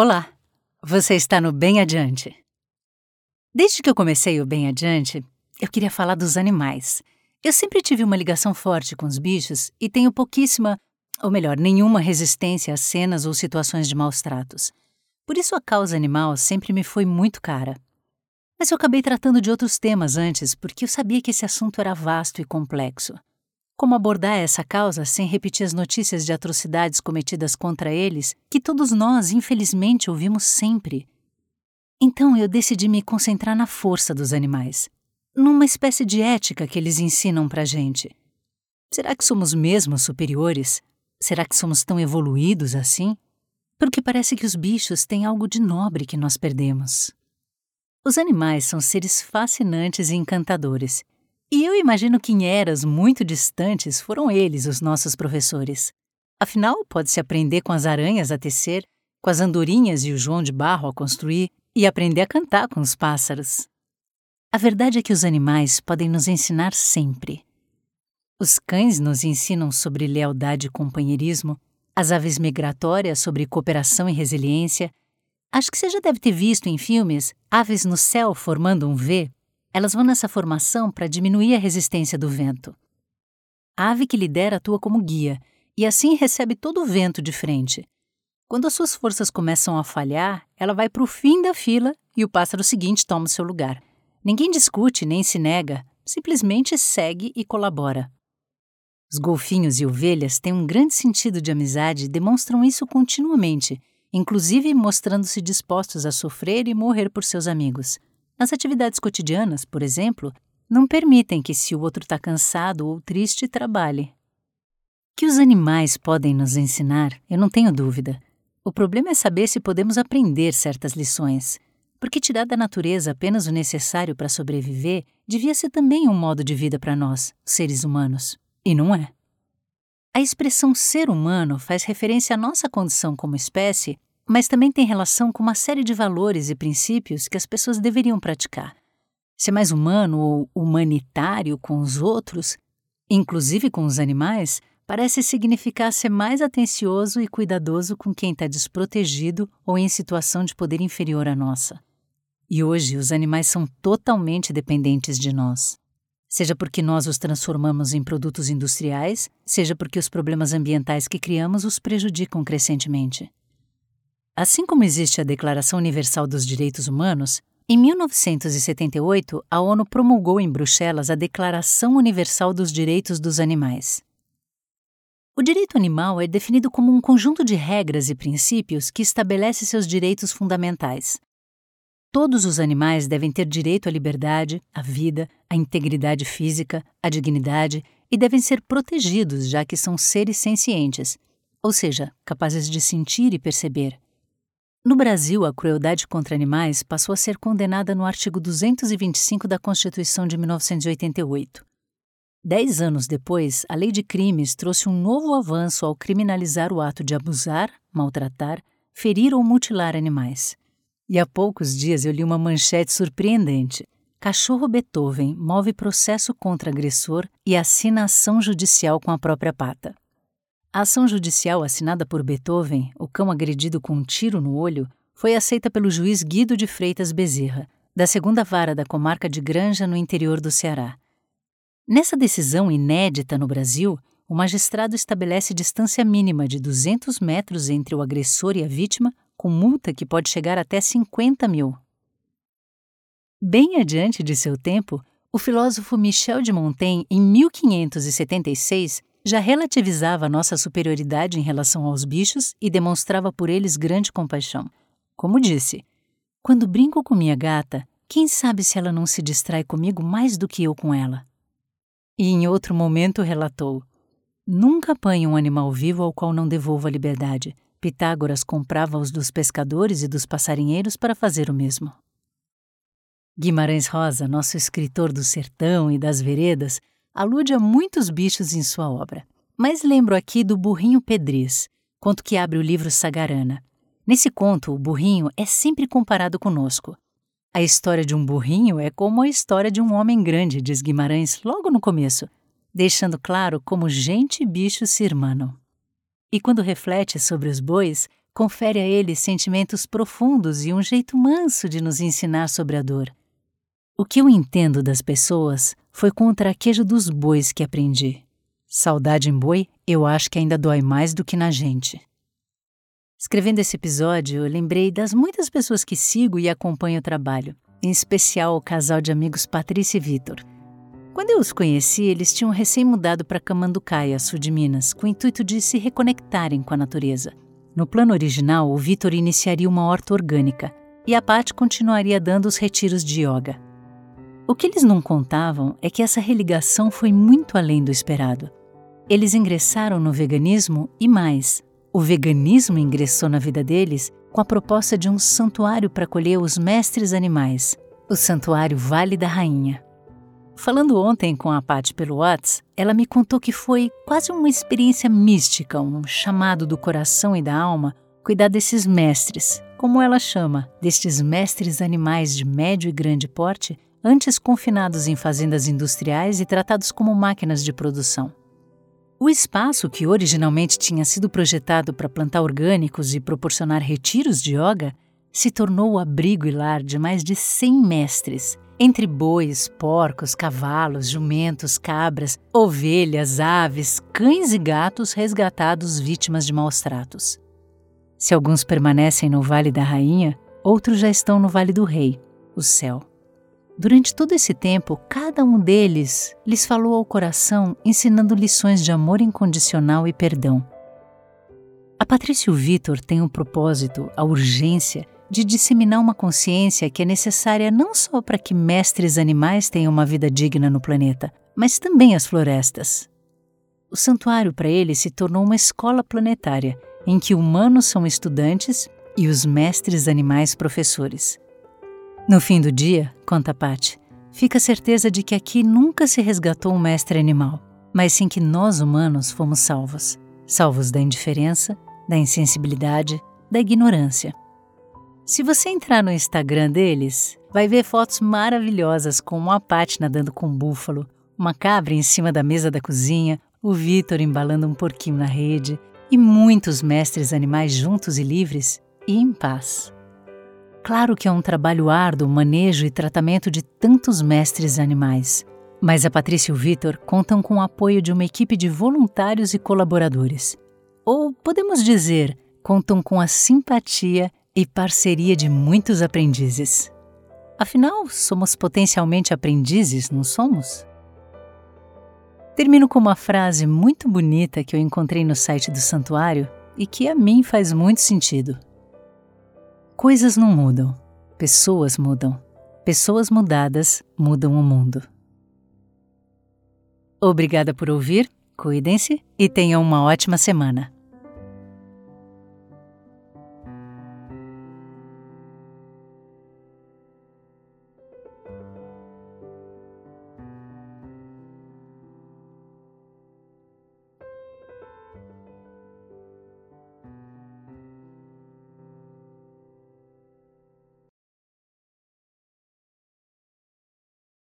Olá, você está no Bem Adiante. Desde que eu comecei o Bem Adiante, eu queria falar dos animais. Eu sempre tive uma ligação forte com os bichos e tenho pouquíssima, ou melhor, nenhuma resistência a cenas ou situações de maus tratos. Por isso a causa animal sempre me foi muito cara. Mas eu acabei tratando de outros temas antes, porque eu sabia que esse assunto era vasto e complexo. Como abordar essa causa sem repetir as notícias de atrocidades cometidas contra eles, que todos nós, infelizmente, ouvimos sempre? Então eu decidi me concentrar na força dos animais, numa espécie de ética que eles ensinam pra gente. Será que somos mesmo superiores? Será que somos tão evoluídos assim? Porque parece que os bichos têm algo de nobre que nós perdemos. Os animais são seres fascinantes e encantadores e eu imagino que em eras muito distantes foram eles os nossos professores. Afinal, pode-se aprender com as aranhas a tecer, com as andorinhas e o João de Barro a construir e aprender a cantar com os pássaros. A verdade é que os animais podem nos ensinar sempre. Os cães nos ensinam sobre lealdade e companheirismo, as aves migratórias sobre cooperação e resiliência. Acho que você já deve ter visto em filmes aves no céu formando um V elas vão nessa formação para diminuir a resistência do vento. A ave que lidera atua como guia e assim recebe todo o vento de frente. Quando as suas forças começam a falhar, ela vai para o fim da fila e o pássaro seguinte toma o seu lugar. Ninguém discute nem se nega, simplesmente segue e colabora. Os golfinhos e ovelhas têm um grande sentido de amizade e demonstram isso continuamente, inclusive mostrando-se dispostos a sofrer e morrer por seus amigos. Nas atividades cotidianas, por exemplo, não permitem que, se o outro está cansado ou triste, trabalhe. Que os animais podem nos ensinar, eu não tenho dúvida. O problema é saber se podemos aprender certas lições, porque tirar da natureza apenas o necessário para sobreviver devia ser também um modo de vida para nós, seres humanos. E não é. A expressão ser humano faz referência à nossa condição como espécie mas também tem relação com uma série de valores e princípios que as pessoas deveriam praticar. Ser mais humano ou humanitário com os outros, inclusive com os animais, parece significar ser mais atencioso e cuidadoso com quem está desprotegido ou em situação de poder inferior à nossa. E hoje os animais são totalmente dependentes de nós. Seja porque nós os transformamos em produtos industriais, seja porque os problemas ambientais que criamos os prejudicam crescentemente. Assim como existe a Declaração Universal dos Direitos Humanos, em 1978 a ONU promulgou em Bruxelas a Declaração Universal dos Direitos dos Animais. O direito animal é definido como um conjunto de regras e princípios que estabelece seus direitos fundamentais. Todos os animais devem ter direito à liberdade, à vida, à integridade física, à dignidade e devem ser protegidos, já que são seres sencientes, ou seja, capazes de sentir e perceber. No Brasil, a crueldade contra animais passou a ser condenada no artigo 225 da Constituição de 1988. Dez anos depois, a Lei de Crimes trouxe um novo avanço ao criminalizar o ato de abusar, maltratar, ferir ou mutilar animais. E há poucos dias eu li uma manchete surpreendente. Cachorro Beethoven move processo contra agressor e assina ação judicial com a própria pata. A ação judicial assinada por Beethoven, o cão agredido com um tiro no olho, foi aceita pelo juiz Guido de Freitas Bezerra, da segunda vara da comarca de Granja, no interior do Ceará. Nessa decisão inédita no Brasil, o magistrado estabelece distância mínima de 200 metros entre o agressor e a vítima, com multa que pode chegar até 50 mil. Bem adiante de seu tempo, o filósofo Michel de Montaigne, em 1576, já relativizava nossa superioridade em relação aos bichos e demonstrava por eles grande compaixão. Como disse, quando brinco com minha gata, quem sabe se ela não se distrai comigo mais do que eu com ela? E em outro momento relatou: Nunca apanhe um animal vivo ao qual não devolva a liberdade. Pitágoras comprava-os dos pescadores e dos passarinheiros para fazer o mesmo. Guimarães Rosa, nosso escritor do sertão e das veredas, alude a muitos bichos em sua obra. Mas lembro aqui do burrinho Pedriz, conto que abre o livro Sagarana. Nesse conto, o burrinho é sempre comparado conosco. A história de um burrinho é como a história de um homem grande, diz Guimarães logo no começo, deixando claro como gente e bicho se irmanam. E quando reflete sobre os bois, confere a eles sentimentos profundos e um jeito manso de nos ensinar sobre a dor. O que eu entendo das pessoas foi com o traquejo dos bois que aprendi. Saudade em boi, eu acho que ainda dói mais do que na gente. Escrevendo esse episódio, eu lembrei das muitas pessoas que sigo e acompanho o trabalho, em especial o casal de amigos Patrícia e Vitor. Quando eu os conheci, eles tinham recém-mudado para Camanducaia, sul de Minas, com o intuito de se reconectarem com a natureza. No plano original, o Vitor iniciaria uma horta orgânica e a Paty continuaria dando os retiros de yoga. O que eles não contavam é que essa religação foi muito além do esperado. Eles ingressaram no veganismo e mais, o veganismo ingressou na vida deles com a proposta de um santuário para acolher os mestres animais, o Santuário Vale da Rainha. Falando ontem com a Paty pelo Whats, ela me contou que foi quase uma experiência mística, um chamado do coração e da alma, cuidar desses mestres, como ela chama, destes mestres animais de médio e grande porte, antes confinados em fazendas industriais e tratados como máquinas de produção. O espaço, que originalmente tinha sido projetado para plantar orgânicos e proporcionar retiros de yoga, se tornou o abrigo e lar de mais de 100 mestres, entre bois, porcos, cavalos, jumentos, cabras, ovelhas, aves, cães e gatos resgatados vítimas de maus tratos. Se alguns permanecem no Vale da Rainha, outros já estão no Vale do Rei, o céu. Durante todo esse tempo, cada um deles lhes falou ao coração, ensinando lições de amor incondicional e perdão. A Patrícia e o Vitor têm o propósito, a urgência, de disseminar uma consciência que é necessária não só para que mestres animais tenham uma vida digna no planeta, mas também as florestas. O santuário para eles se tornou uma escola planetária, em que humanos são estudantes e os mestres animais professores. No fim do dia, conta Pat, fica a certeza de que aqui nunca se resgatou um mestre animal, mas sim que nós humanos fomos salvos. Salvos da indiferença, da insensibilidade, da ignorância. Se você entrar no Instagram deles, vai ver fotos maravilhosas com uma Pat nadando com um búfalo, uma cabra em cima da mesa da cozinha, o Vitor embalando um porquinho na rede e muitos mestres animais juntos e livres e em paz. Claro que é um trabalho árduo o manejo e tratamento de tantos mestres animais, mas a Patrícia e o Vitor contam com o apoio de uma equipe de voluntários e colaboradores. Ou podemos dizer, contam com a simpatia e parceria de muitos aprendizes. Afinal, somos potencialmente aprendizes, não somos? Termino com uma frase muito bonita que eu encontrei no site do santuário e que a mim faz muito sentido. Coisas não mudam, pessoas mudam. Pessoas mudadas mudam o mundo. Obrigada por ouvir, cuidem-se e tenham uma ótima semana.